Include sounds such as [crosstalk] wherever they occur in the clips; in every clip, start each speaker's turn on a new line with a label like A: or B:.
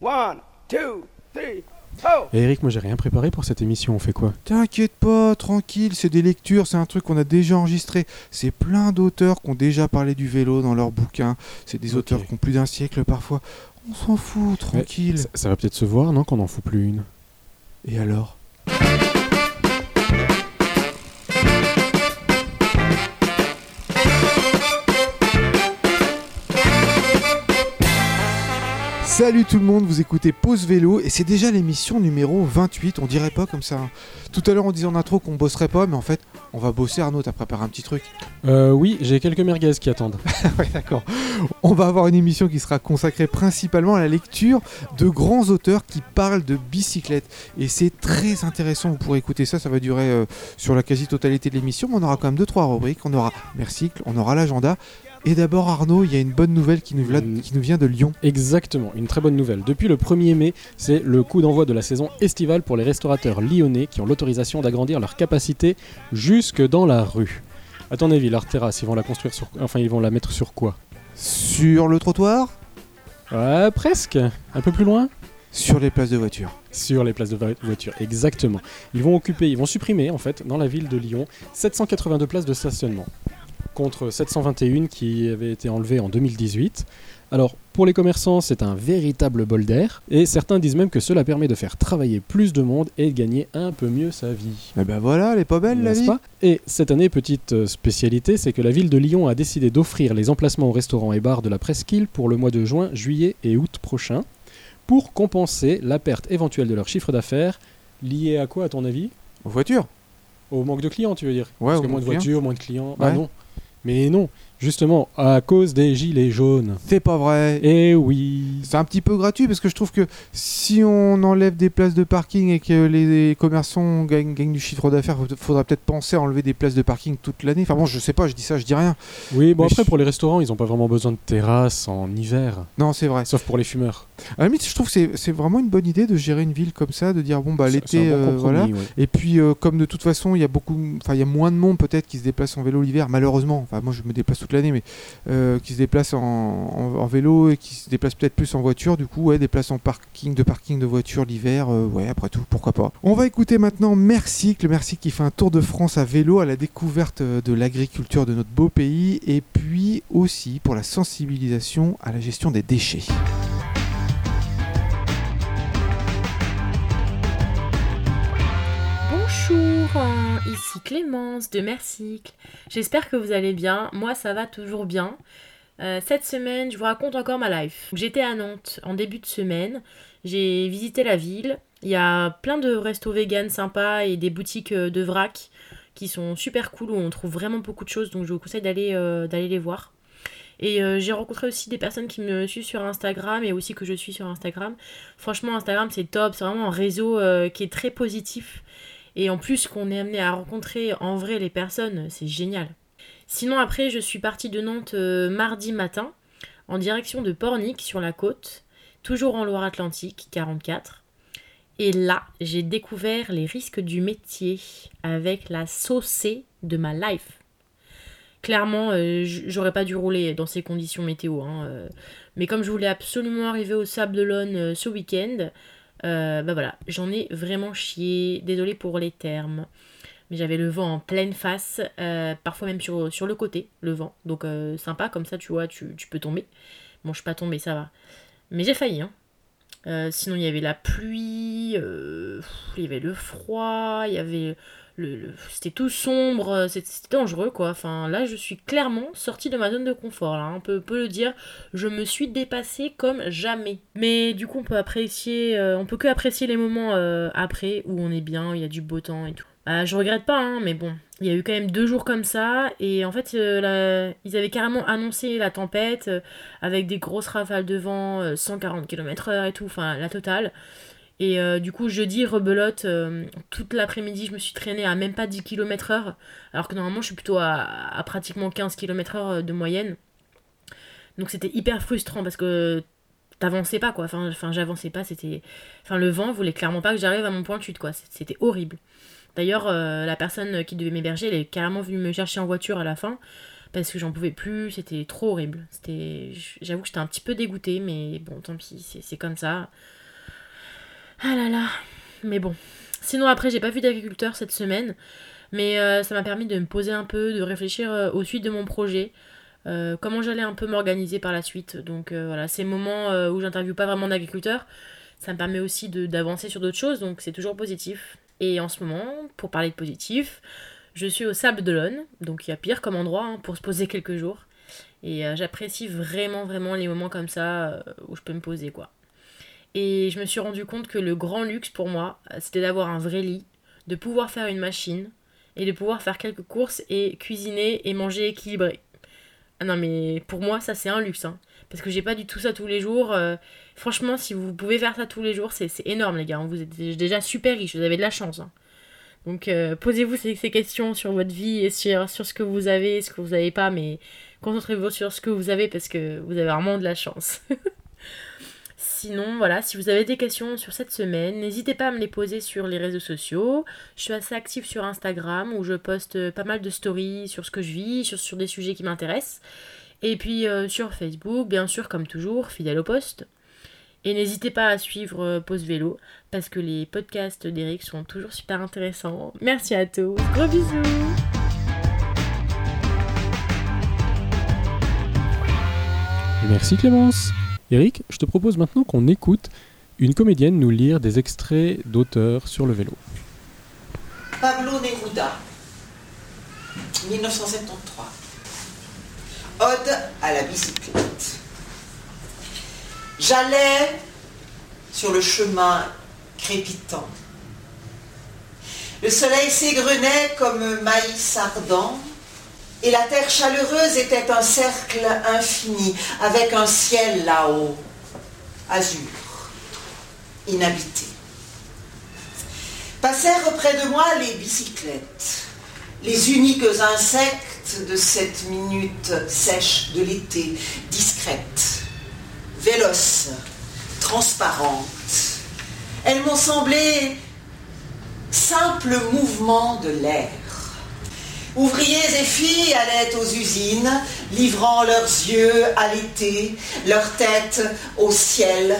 A: One, two, three, oh!
B: Et Eric, moi j'ai rien préparé pour cette émission, on fait quoi?
C: T'inquiète pas, tranquille, c'est des lectures, c'est un truc qu'on a déjà enregistré. C'est plein d'auteurs qui ont déjà parlé du vélo dans leurs bouquins. C'est des auteurs qui ont plus d'un siècle parfois. On s'en fout, tranquille.
B: ça, ça va peut-être se voir, non, qu'on en fout plus une?
C: Et alors? Salut tout le monde, vous écoutez Pause Vélo et c'est déjà l'émission numéro 28, on dirait pas comme ça. hein. Tout à l'heure on disait en intro qu'on bosserait pas, mais en fait on va bosser Arnaud, t'as préparé un petit truc.
B: Euh, oui, j'ai quelques merguez qui attendent. [laughs]
C: ouais d'accord. On va avoir une émission qui sera consacrée principalement à la lecture de grands auteurs qui parlent de bicyclette. Et c'est très intéressant, vous pourrez écouter ça, ça va durer euh, sur la quasi-totalité de l'émission, mais on aura quand même deux trois rubriques, on aura Mercycle, on aura l'agenda. Et d'abord Arnaud, il y a une bonne nouvelle qui nous, vla- qui nous vient de Lyon.
B: Exactement, une très bonne nouvelle. Depuis le 1er mai, c'est le coup d'envoi de la saison estivale pour les restaurateurs lyonnais qui ont l'autorisation d'agrandir leur capacité jusque dans la rue. À ton avis, leur terrasse, ils vont la construire sur... Enfin, ils vont la mettre sur quoi?
C: Sur le trottoir,
B: Ouais, presque. Un peu plus loin?
C: Sur les places de voiture.
B: Sur les places de vo- voiture, exactement. Ils vont occuper, ils vont supprimer en fait dans la ville de Lyon 782 places de stationnement contre 721 qui avaient été enlevées en 2018. Alors pour les commerçants, c'est un véritable bol d'air et certains disent même que cela permet de faire travailler plus de monde et de gagner un peu mieux sa vie.
C: Et ben voilà, elle est pas belle la vie.
B: pas? Et cette année, petite euh, spécialité, c'est que la ville de Lyon a décidé d'offrir les emplacements aux restaurants et bars de la presqu'île pour le mois de juin, juillet et août prochain, pour compenser la perte éventuelle de leur chiffre d'affaires, liée à quoi à ton avis?
C: Aux voitures.
B: Au manque de clients, tu veux dire?
C: Ouais,
B: Parce
C: au
B: que moins de voitures, moins de clients. Bah
C: Ouais.
B: non. Mais non, justement, à cause des gilets jaunes.
C: C'est pas vrai.
B: Eh oui.
C: C'est un petit peu gratuit parce que je trouve que si on enlève des places de parking et que les commerçants gagnent, gagnent du chiffre d'affaires, il faudra peut-être penser à enlever des places de parking toute l'année. Enfin bon, je sais pas, je dis ça, je dis rien.
B: Oui, bon
C: Mais
B: après
C: je-
B: pour les restaurants, ils n'ont pas vraiment besoin de terrasse en hiver,
C: Non, c'est vrai.
B: sauf pour les fumeurs.
C: À la limite, je trouve que c'est- vraiment une bonne idée de gérer une ville comme ça, de dire bon bah l'été,
B: bon
C: euh, voilà.
B: ouais.
C: Et puis euh, comme de toute façon, il y a beaucoup, enfin il y a moins de monde peut-être qui se déplace en vélo l'hiver, malheureusement. Moi je me déplace toute l'année, mais euh, qui se déplace en, vélo et qui se déplace peut-être plus en voiture. Du coup, ouais, des places en parking, de parking de voiture l'hiver, euh, ouais, après tout, pourquoi pas. On va écouter maintenant Mercycle, Mercycle qui fait un tour de France à vélo à la découverte euh, de l'agriculture de notre beau pays et puis aussi pour la sensibilisation à la gestion des déchets.
D: Ici Clémence de Mercycle. J'espère que vous allez bien. Moi, ça va toujours bien. Euh, cette semaine, je vous raconte encore ma life. J'étais à Nantes en début de semaine. J'ai visité la ville. Il y a plein de restos vegan sympas et des boutiques euh, de vrac qui sont super cool où on trouve vraiment beaucoup de choses. Donc, je vous conseille d'aller euh, d'aller les voir. Et j'ai rencontré aussi des personnes qui me suivent sur Instagram et aussi que je suis sur Instagram. Franchement, Instagram, c'est top. C'est vraiment un réseau qui est très positif. Et en plus qu'on est amené à rencontrer en vrai les personnes, c'est génial. Sinon après, je suis partie de Nantes euh, mardi matin en direction de Pornic sur la côte, toujours en Loire-Atlantique, 44. Et là, j'ai découvert les risques du métier avec la saucée de ma life. Clairement, euh, j'aurais pas dû rouler dans ces conditions météo. hein, euh. Mais comme je voulais absolument arriver au Sable d'Olonne ce week-end, euh, bah voilà, j'en ai vraiment chié. Désolée pour les termes. Mais j'avais le vent en pleine face, euh, parfois même sur, le côté, le vent. Donc euh, sympa, comme ça tu vois, tu, peux tomber. Bon, je suis pas tombée, ça va. Mais j'ai failli, hein. Sinon, il y avait la pluie, il y avait le froid, il y avait. C'était tout sombre, euh, c'était dangereux quoi. Enfin, là, je suis clairement sortie de ma zone de confort, là. hein. On peut, le dire. Je me suis dépassée comme jamais. Mais du coup, on peut apprécier, euh, on peut que apprécier les moments euh, après où on est bien, il y a du beau temps et tout. Bah, je regrette pas, hein, mais bon, il y a eu quand même deux jours comme ça, et en fait, ils avaient carrément annoncé la tempête avec des grosses rafales de vent, euh, 140 km/h et tout, enfin la totale. Et euh, du coup, jeudi, rebelote, euh, toute l'après-midi, je me suis traînée à même pas 10 km/h, alors que normalement, je suis plutôt à, à pratiquement 15 km/h de moyenne. Donc c'était hyper frustrant parce que t'avançais pas, quoi. Enfin, j'avançais pas, c'était. Enfin, le vent voulait clairement pas que j'arrive à mon point de chute, quoi. C'était horrible. D'ailleurs, euh, la personne qui devait m'héberger, elle est carrément venue me chercher en voiture à la fin. parce que j'en pouvais plus, c'était trop horrible. J'avoue que j'étais un petit peu dégoûtée, mais bon, tant pis, c'est comme ça. Ah là là, mais bon. Sinon après, j'ai pas vu d'agriculteur cette semaine, mais euh, ça m'a permis de me poser un peu, de réfléchir euh, aux suites de mon projet. Euh, comment j'allais un peu m'organiser par la suite. Donc voilà, ces moments où j'interviewe pas vraiment d'agriculteurs, ça me permet aussi d'avancer sur d'autres choses, donc c'est toujours positif. Et en ce moment, pour parler de positif, je suis au Sable d'Olonne, donc il y a pire comme endroit hein, pour se poser quelques jours. Et j'apprécie vraiment, vraiment les moments comme ça où je peux me poser, quoi. Et je me suis rendu compte que le grand luxe pour moi, euh, c'était d'avoir un vrai lit, de pouvoir faire une machine, et de pouvoir faire quelques courses et cuisiner et manger équilibré. Ah non, mais pour moi, ça c'est un luxe, hein, parce que j'ai pas du tout ça tous les jours. Franchement, si vous pouvez faire ça tous les jours, c'est énorme, les gars. Vous êtes déjà super riches, vous avez de la chance. Hein. Donc, euh, posez-vous ces, questions sur votre vie et sur, sur ce que vous avez, ce que vous n'avez pas, mais concentrez-vous sur ce que vous avez parce que vous avez vraiment de la chance. [laughs] Sinon, voilà, si vous avez des questions sur cette semaine, n'hésitez pas à me les poser sur les réseaux sociaux. Je suis assez active sur Instagram où je poste pas mal de stories sur ce que je vis, sur, sur des sujets qui m'intéressent. Et puis euh, sur Facebook, bien sûr, comme toujours, fidèle au poste. Et n'hésitez pas à suivre euh, Pause Vélo parce que les podcasts d'Eric sont toujours super intéressants. Merci à tous. Gros bisous.
B: Merci Clémence. Eric, je te propose maintenant qu'on écoute une comédienne nous lire des extraits d'auteurs sur le vélo.
E: Pablo Neruda, 1973. Ode à la bicyclette. J'allais sur le chemin crépitant. Le soleil s'égrenait comme maïs ardent, et la terre chaleureuse était un cercle infini, avec un ciel là-haut, azur, inhabité. Passèrent près de moi les bicyclettes, les uniques insectes de cette minute sèche de l'été, discrètes véloces, transparentes. Elles m'ont semblé simples mouvements de l'air. Ouvriers et filles allaient aux usines, livrant leurs yeux à l'été, leurs têtes au ciel,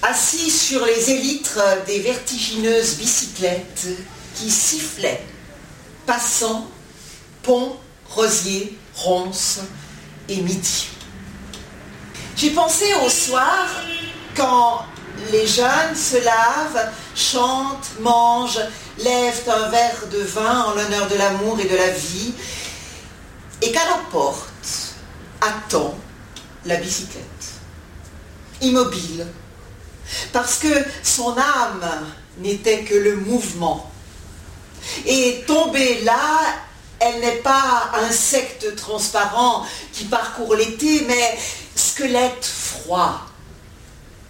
E: assis sur les élytres des vertigineuses bicyclettes qui sifflaient, passant, pont, rosier, ronces et midi. J'ai pensé au soir quand les jeunes se lavent, chantent, mangent, lèvent un verre de vin en l'honneur de l'amour et de la vie, et qu'à la porte attend la bicyclette, immobile, parce que son âme n'était que le mouvement. Et tombée là, elle n'est pas insecte transparent qui parcourt l'été, mais squelette froid,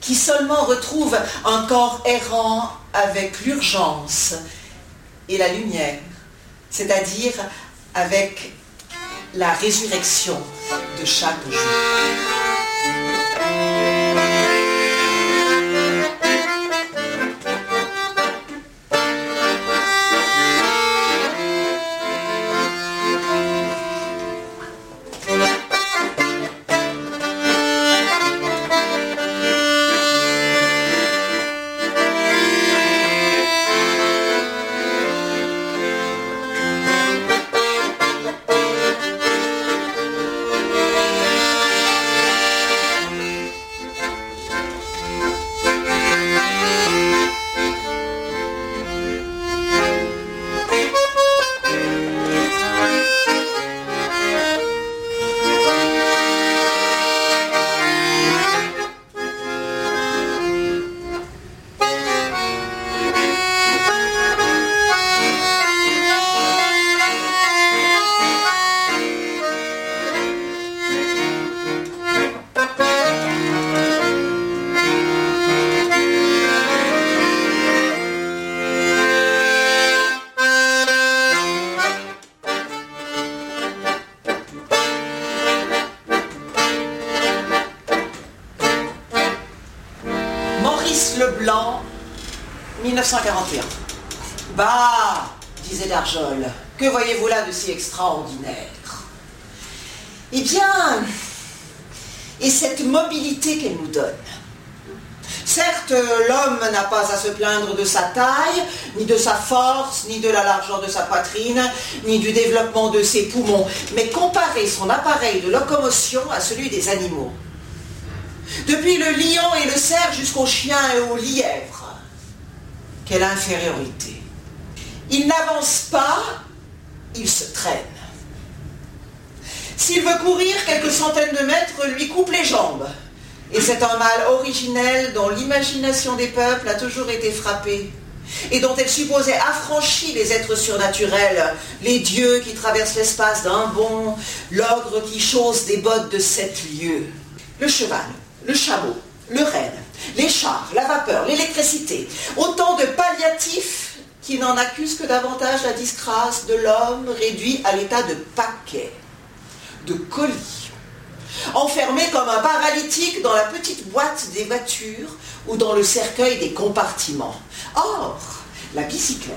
E: qui seulement retrouve un corps errant avec l'urgence et la lumière, c'est-à-dire avec la résurrection de chaque jour. Mobilité qu'elle nous donne. Certes, l'homme n'a pas à se plaindre de sa taille, ni de sa force, ni de la largeur de sa poitrine, ni du développement de ses poumons, mais comparer son appareil de locomotion à celui des animaux. Depuis le lion et le cerf jusqu'au chien et au lièvre, quelle infériorité. Il n'avance pas, il se traîne. S'il veut courir quelques centaines de mètres, lui coupe les jambes. Et c'est un mal originel dont l'imagination des peuples a toujours été frappée et dont elle supposait affranchir les êtres surnaturels, les dieux qui traversent l'espace d'un bond, l'ogre qui chausse des bottes de sept lieues. Le cheval, le chameau, le renne, les chars, la vapeur, l'électricité, autant de palliatifs qui n'en accusent que davantage la disgrâce de l'homme réduit à l'état de paquet, de colis enfermé comme un paralytique dans la petite boîte des voitures ou dans le cercueil des compartiments. Or, la bicyclette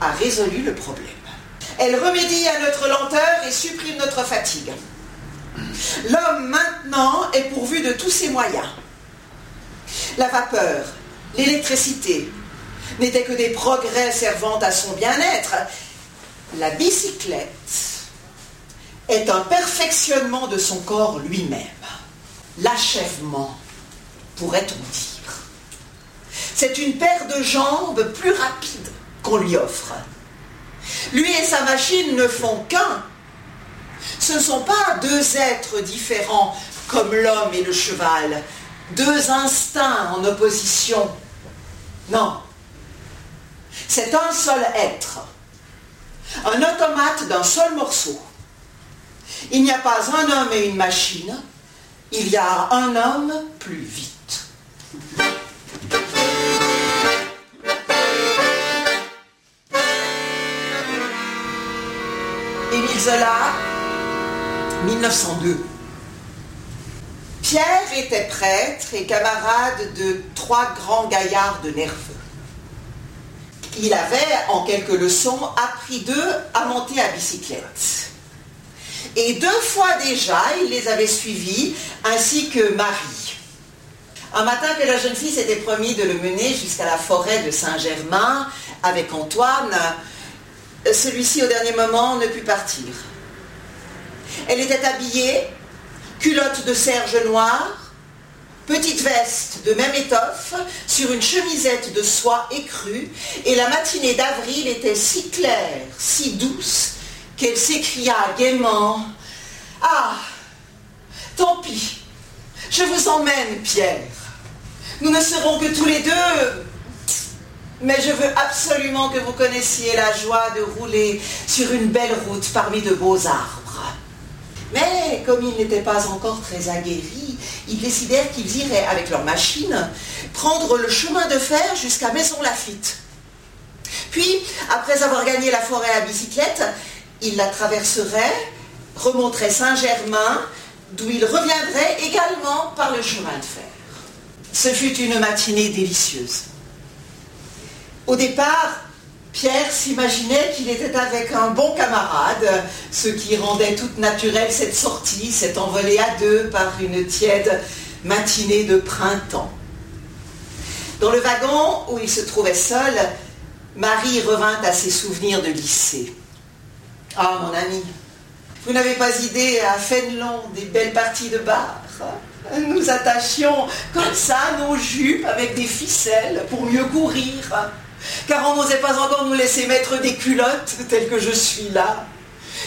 E: a résolu le problème. Elle remédie à notre lenteur et supprime notre fatigue. L'homme maintenant est pourvu de tous ses moyens. La vapeur, l'électricité n'étaient que des progrès servant à son bien-être. La bicyclette est un perfectionnement de son corps lui-même. L'achèvement, pourrait-on dire. C'est une paire de jambes plus rapide qu'on lui offre. Lui et sa machine ne font qu'un. Ce ne sont pas deux êtres différents comme l'homme et le cheval, deux instincts en opposition. Non. C'est un seul être, un automate d'un seul morceau. Il n'y a pas un homme et une machine, il y a un homme plus vite. Émile Zola, 1902. Pierre était prêtre et camarade de trois grands gaillards de nerveux. Il avait, en quelques leçons, appris d'eux à monter à bicyclette. Et deux fois déjà, il les avait suivis, ainsi que Marie. Un matin que la jeune fille s'était promis de le mener jusqu'à la forêt de Saint-Germain avec Antoine, celui-ci au dernier moment ne put partir. Elle était habillée, culotte de serge noire, petite veste de même étoffe, sur une chemisette de soie écrue, et la matinée d'avril était si claire, si douce, qu'elle s'écria gaiement Ah Tant pis, je vous emmène, Pierre. Nous ne serons que tous les deux. Mais je veux absolument que vous connaissiez la joie de rouler sur une belle route parmi de beaux arbres. Mais comme ils n'étaient pas encore très aguerris, ils décidèrent qu'ils iraient avec leur machine prendre le chemin de fer jusqu'à Maison Lafitte. Puis, après avoir gagné la forêt à bicyclette, il la traverserait, remonterait Saint-Germain, d'où il reviendrait également par le chemin de fer. Ce fut une matinée délicieuse. Au départ, Pierre s'imaginait qu'il était avec un bon camarade, ce qui rendait toute naturelle cette sortie, cette envolée à deux par une tiède matinée de printemps. Dans le wagon où il se trouvait seul, Marie revint à ses souvenirs de lycée. Ah, mon ami, vous n'avez pas idée à Fénelon des belles parties de bar. Nous attachions comme ça nos jupes avec des ficelles pour mieux courir. Car on n'osait pas encore nous laisser mettre des culottes telles que je suis là.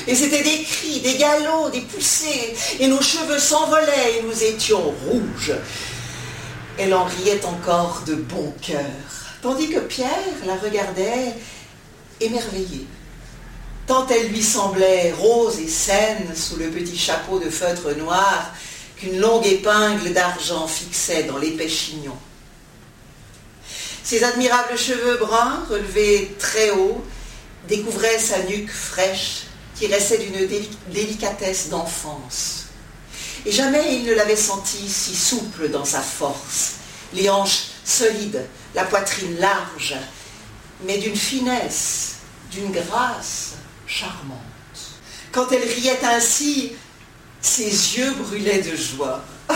E: Et c'était des cris, des galops, des poussées, et nos cheveux s'envolaient et nous étions rouges. Elle en riait encore de bon cœur, tandis que Pierre la regardait émerveillé tant elle lui semblait rose et saine sous le petit chapeau de feutre noir qu'une longue épingle d'argent fixait dans l'épais chignon. Ses admirables cheveux bruns, relevés très haut, découvraient sa nuque fraîche qui restait d'une délicatesse d'enfance. Et jamais il ne l'avait sentie si souple dans sa force, les hanches solides, la poitrine large, mais d'une finesse, d'une grâce charmante. Quand elle riait ainsi, Ses yeux brûlaient de joie. [laughs]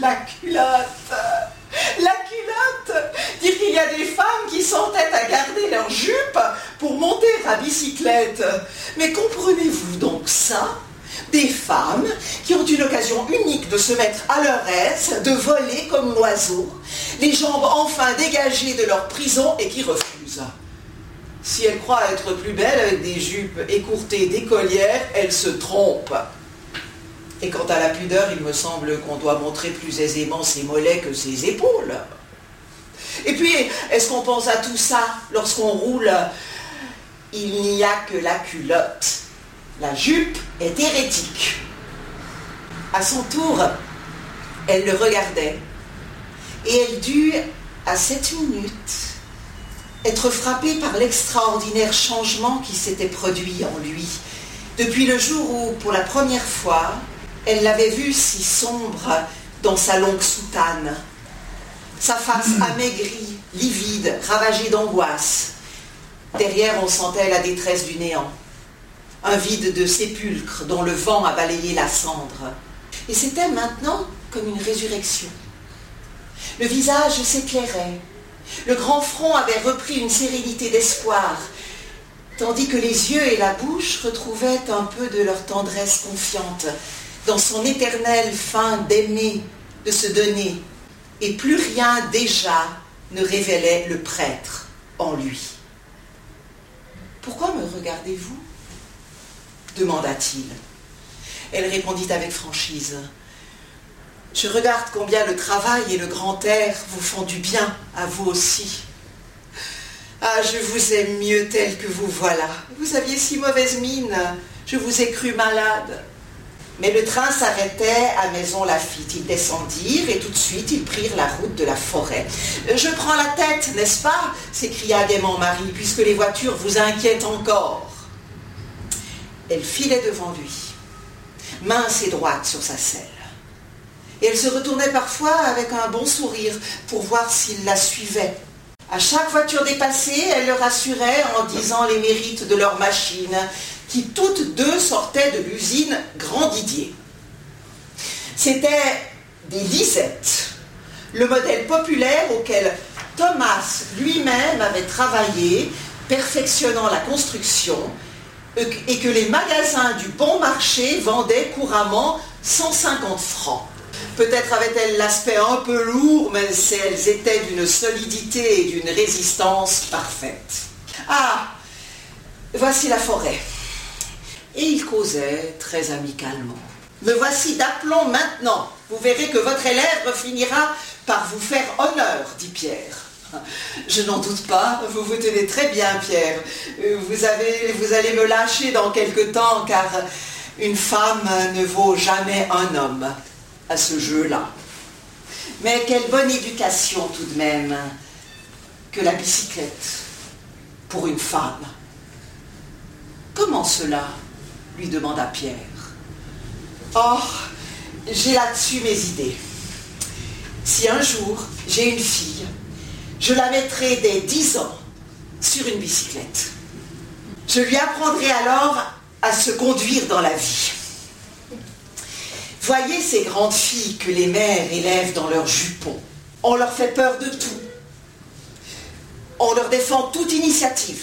E: la culotte La culotte Dire qu'il y a des femmes qui s'entêtent à garder leur jupe pour monter à bicyclette. Mais comprenez-vous donc ça? Des femmes qui ont une occasion unique de se mettre à leur aise, de voler comme l'oiseau, les jambes enfin dégagées de leur prison et qui refusent. Si elles croient être plus belles avec des jupes écourtées d'écolières, elles se trompent. Et quant à la pudeur, il me semble qu'on doit montrer plus aisément ses mollets que ses épaules. Et puis, est-ce qu'on pense à tout ça lorsqu'on roule? Il n'y a que la culotte. La jupe est hérétique. À son tour, elle le regardait. Et elle dut, à cette minute, être frappée par l'extraordinaire changement qui s'était produit en lui depuis le jour où, pour la première fois, elle l'avait vu si sombre dans sa longue soutane. Sa face amaigrie, livide, ravagée d'angoisse. Derrière, on sentait la détresse du néant. Un vide de sépulcre dont le vent a balayé la cendre. Et c'était maintenant comme une résurrection. Le visage s'éclairait. Le grand front avait repris une sérénité d'espoir, tandis que les yeux et la bouche retrouvaient un peu de leur tendresse confiante, dans son éternelle fin d'aimer, de se donner, et plus rien déjà ne révélait le prêtre en lui. Pourquoi me regardez-vous? demanda-t-il. Elle répondit avec franchise. Je regarde combien le travail et le grand air vous font du bien, à vous aussi. Ah, je vous aime mieux tel que vous voilà. Vous aviez si mauvaise mine, je vous ai cru malade. Mais le train s'arrêtait à Maison Lafitte. Ils descendirent et tout de suite ils prirent la route de la forêt. Je prends la tête, n'est-ce pas? s'écria gaiement Marie, puisque les voitures vous inquiètent encore. Elle filait devant lui, mince et droite sur sa selle. Et elle se retournait parfois avec un bon sourire pour voir s'il la suivait. À chaque voiture dépassée, elle le rassurait en disant les mérites de leur machine, qui toutes deux sortaient de l'usine Grand Didier. C'était des lisettes, le modèle populaire auquel Thomas lui-même avait travaillé, perfectionnant la construction, et que les magasins du bon marché vendaient couramment 150 francs. Peut-être avaient-elles l'aspect un peu lourd, mais elles étaient d'une solidité et d'une résistance parfaite. Ah, voici la forêt. Et il causait très amicalement. Me voici d'aplomb maintenant. Vous verrez que votre élève finira par vous faire honneur, dit Pierre. Je n'en doute pas, vous vous tenez très bien, Pierre. Vous, vous allez me lâcher dans quelque temps, car une femme ne vaut jamais un homme à ce jeu-là. Mais quelle bonne éducation tout de même que la bicyclette pour une femme. Comment cela lui demanda Pierre. Oh, j'ai là-dessus mes idées. Si un jour j'ai une fille, je la mettrai dès 10 ans sur une bicyclette. Je lui apprendrai alors à se conduire dans la vie. Voyez ces grandes filles que les mères élèvent dans leurs jupons. On leur fait peur de tout. On leur défend toute initiative.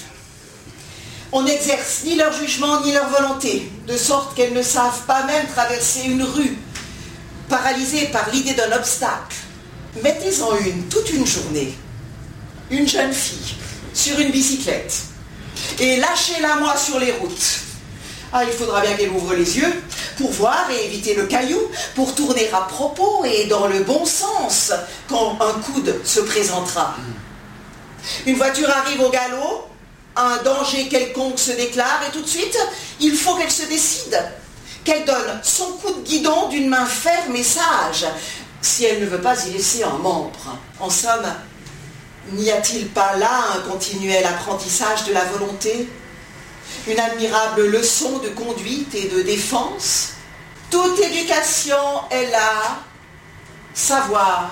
E: On n'exerce ni leur jugement ni leur volonté, de sorte qu'elles ne savent pas même traverser une rue, paralysées par l'idée d'un obstacle. Mettez-en une toute une journée, une jeune fille, sur une bicyclette, et lâchez-la moi sur les routes. Ah, il faudra bien qu'elle ouvre les yeux pour voir et éviter le caillou, pour tourner à propos et dans le bon sens quand un coude se présentera. Une voiture arrive au galop, un danger quelconque se déclare et tout de suite, il faut qu'elle se décide, qu'elle donne son coup de guidon d'une main ferme et sage, si elle ne veut pas y laisser un membre. En somme, n'y a-t-il pas là un continuel apprentissage de la volonté? Une admirable leçon de conduite et de défense Toute éducation est là, savoir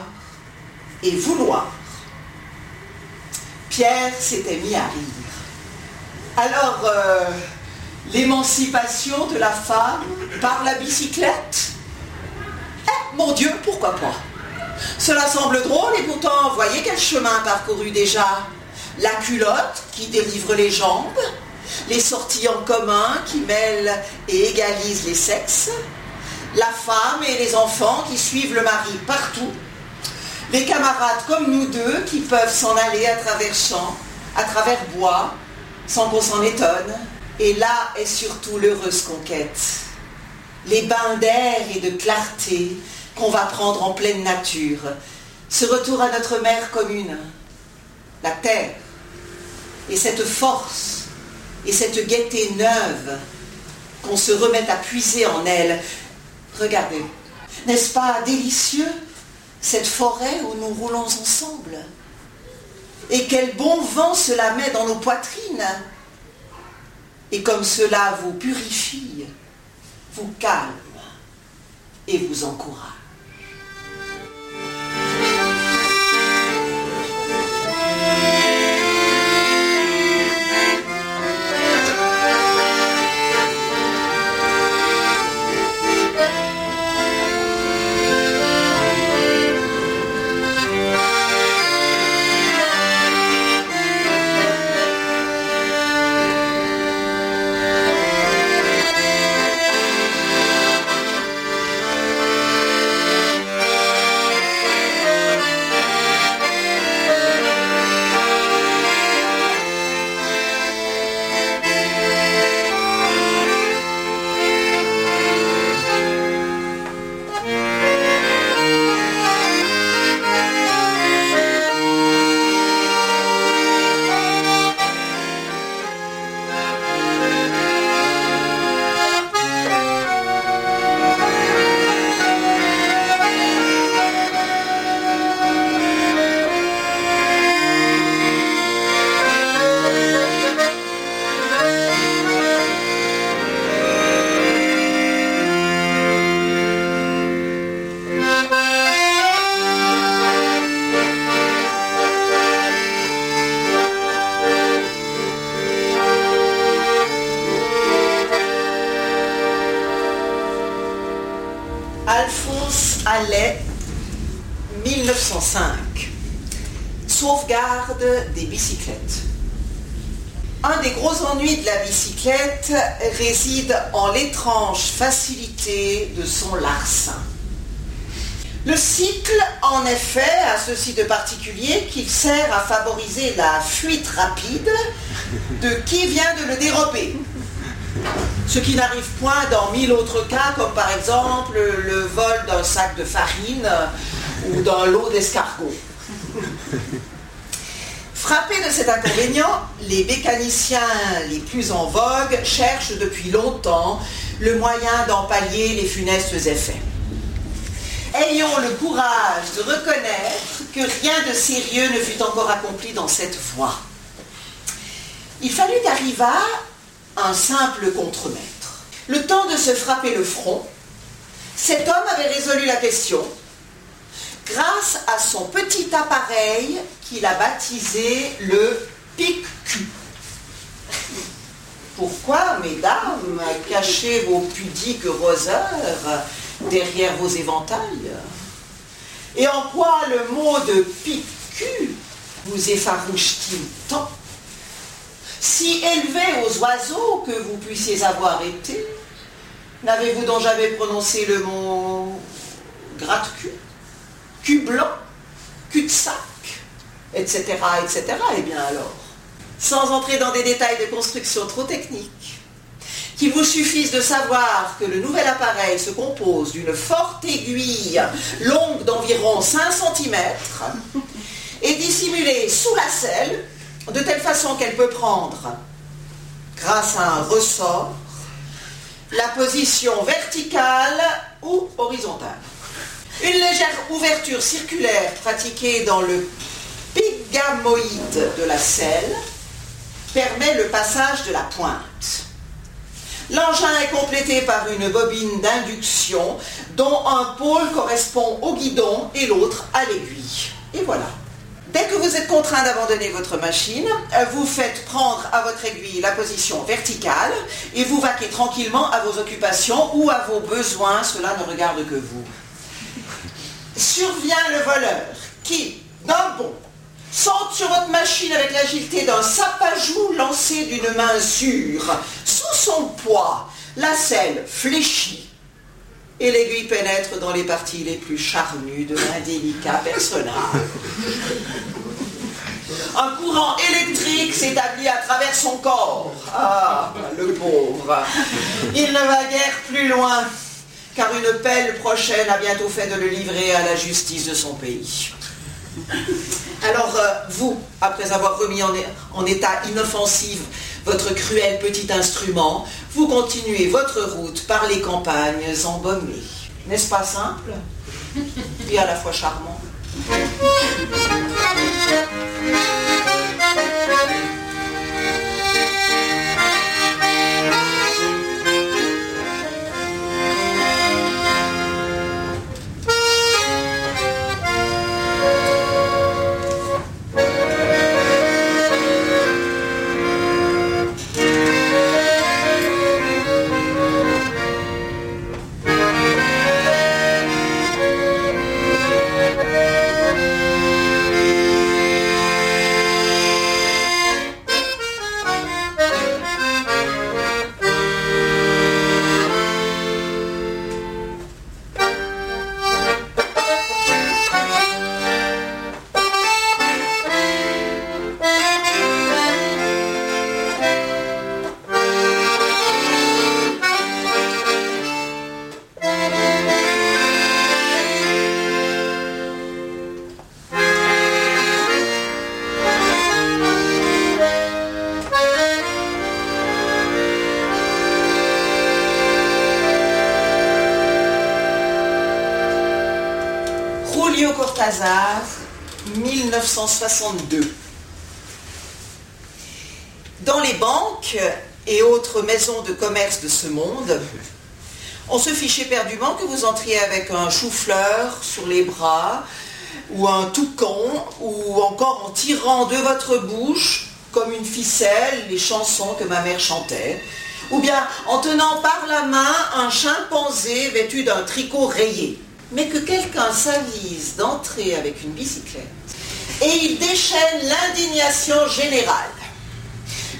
E: et vouloir. Pierre s'était mis à rire. Alors, euh, L'émancipation de la femme par la bicyclette? Eh, mon Dieu, pourquoi pas? Cela semble drôle et pourtant, voyez quel chemin parcouru déjà. La culotte qui délivre les jambes, les sorties en commun qui mêlent et égalisent les sexes, la femme et les enfants qui suivent le mari partout, les camarades comme nous deux qui peuvent s'en aller à travers champs, à travers bois, sans qu'on s'en étonne. Et là est surtout l'heureuse conquête. Les bains d'air et de clarté qu'on va prendre en pleine nature. Ce retour à notre mère commune, la terre, et cette force et cette gaieté neuve qu'on se remette à puiser en elle. Regardez, n'est-ce pas délicieux cette forêt où nous roulons ensemble? Et quel bon vent cela met dans nos poitrines Et comme cela vous purifie, vous calme et vous encourage. Alphonse Allais, 1905. Sauvegarde des bicyclettes. Un des gros ennuis de la bicyclette réside en l'étrange facilité de son larcin. Le cycle, en effet, a ceci de particulier qu'il sert à favoriser la fuite rapide de qui vient de le dérober. Ce qui n'arrive point dans mille autres cas, comme par exemple le vol d'un sac de farine ou d'un lot d'escargots. [laughs] Frappés de cet inconvénient, les mécaniciens les plus en vogue cherchent depuis longtemps le moyen d'en pallier les funestes effets. Ayons le courage de reconnaître que rien de sérieux ne fut encore accompli dans cette voie. Il fallut qu'arrivât un simple contremaître. Le temps de se frapper le front, cet homme avait résolu la question grâce à son petit appareil qu'il a baptisé le pic-cul. Pourquoi, mesdames, cachez vos pudiques roseurs derrière vos éventails? Et en quoi le mot de pic-cul vous effarouche-t-il tant? Si élevé aux oiseaux que vous puissiez avoir été, n'avez-vous donc jamais prononcé le mot gratte-cul cul blanc, cul-de-sac, etc., etc. Eh bien alors, sans entrer dans des détails de construction trop techniques, qu'il vous suffise de savoir que le nouvel appareil se compose d'une forte aiguille longue d'environ 5 cm et dissimulée sous la selle de telle façon qu'elle peut prendre, grâce à un ressort, la position verticale ou horizontale. Une légère ouverture circulaire pratiquée dans le pigamoïde de la selle permet le passage de la pointe. L'engin est complété par une bobine d'induction dont un pôle correspond au guidon et l'autre à l'aiguille. Et voilà. Dès que vous êtes contraint d'abandonner votre machine, euh, vous faites prendre à votre aiguille la position verticale et vous vaquez tranquillement à vos occupations ou à vos besoins, cela ne regarde que vous. Survient le voleur qui, d'un bond, saute sur votre machine avec l'agilité d'un sapajou lancé d'une main sûre. Sous son poids, la selle fléchit et l'aiguille pénètre dans les parties les plus charnues de l'indélicat personnage. Un courant électrique s'établit à travers son corps. Ah, le pauvre. Il ne va guère plus loin, car une pelle prochaine a bientôt fait de le livrer à la justice de son pays. Alors, euh, vous, après avoir remis en, en état inoffensif votre cruel petit instrument, vous continuez votre route par les campagnes embaumées. N'est-ce pas simple? Et à la fois charmant Julio Cortázar, 1962. Dans les banques et autres maisons de commerce de ce monde, on se fichait perdument que vous entriez avec un chou-fleur sur les bras, ou un toucan, ou encore en tirant de votre bouche, comme une ficelle, les chansons que ma mère chantait, ou bien en tenant par la main un chimpanzé vêtu d'un tricot rayé. Mais que quelqu'un s'avise d'entrer avec une bicyclette, et il déchaîne l'indignation générale.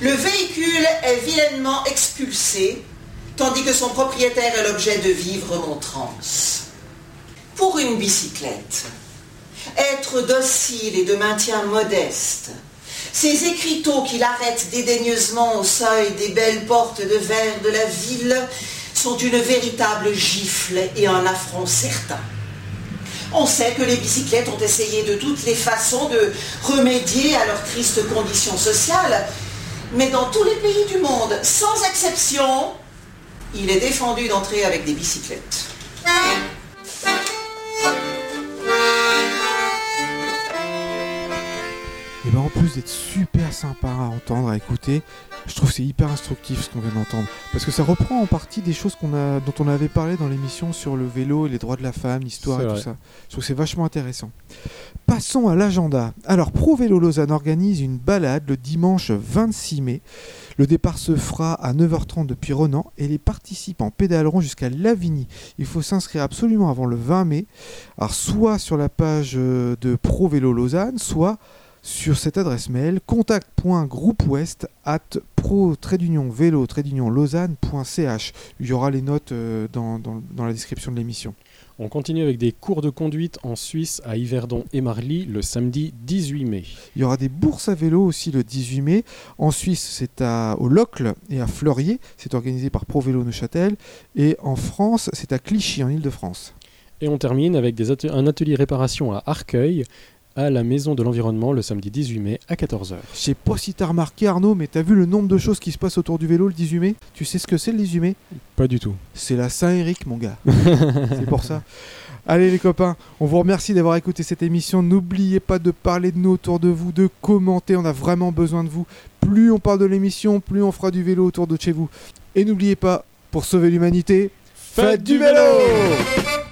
E: Le véhicule est vilainement expulsé, tandis que son propriétaire est l'objet de vives remontrances. Pour une bicyclette, être docile et de maintien modeste, ces écriteaux qui l'arrêtent dédaigneusement au seuil des belles portes de verre de la ville sont une véritable gifle et un affront certain. On sait que les bicyclettes ont essayé de toutes les façons de remédier à leur triste condition sociale, mais dans tous les pays du monde, sans exception, il est défendu d'entrer avec des bicyclettes.
C: Et ben en plus d'être super sympa à entendre, à écouter, je trouve que c'est hyper instructif ce qu'on vient d'entendre. Parce que ça reprend en partie des choses qu'on a, dont on avait parlé dans l'émission sur le vélo et les droits de la femme, l'histoire et tout ça. Je trouve que c'est vachement intéressant. Passons à l'agenda. Alors, Pro Vélo Lausanne organise une balade le dimanche 26 mai. Le départ se fera à 9h30 depuis Renan et les participants pédaleront jusqu'à Lavigny. Il faut s'inscrire absolument avant le 20 mai. Alors, soit sur la page euh, de Pro Vélo Lausanne, soit sur cette adresse mail contact.groupewest at pro vélo lausanne.ch. Il y aura les notes euh, dans, dans- dans la description de l'émission.
B: On continue avec des cours de conduite en Suisse à Yverdon et Marly le samedi 18 mai.
C: Il y aura des bourses à vélo aussi le 18 mai. En Suisse, c'est à, au Locle et à Fleurier. C'est organisé par Pro Vélo Neuchâtel. Et en France, c'est à Clichy, en Ile-de-France.
B: Et on termine avec des un atelier réparation à Arcueil à la Maison de l'Environnement le samedi 18 mai à 14h.
C: Je sais pas si t'as remarqué Arnaud, mais t'as vu le nombre de choses qui se passent autour du vélo le 18 mai? Tu sais ce que c'est le 18 mai?
B: Pas du tout.
C: C'est la Saint-Éric, mon gars. [laughs] c'est pour ça. Allez les copains, on vous remercie d'avoir écouté cette émission. N'oubliez pas de parler de nous autour de vous, de commenter, on a vraiment besoin de vous. Plus on parle de l'émission, plus on fera du vélo autour de chez vous. Et n'oubliez pas, pour sauver l'humanité, faites du vélo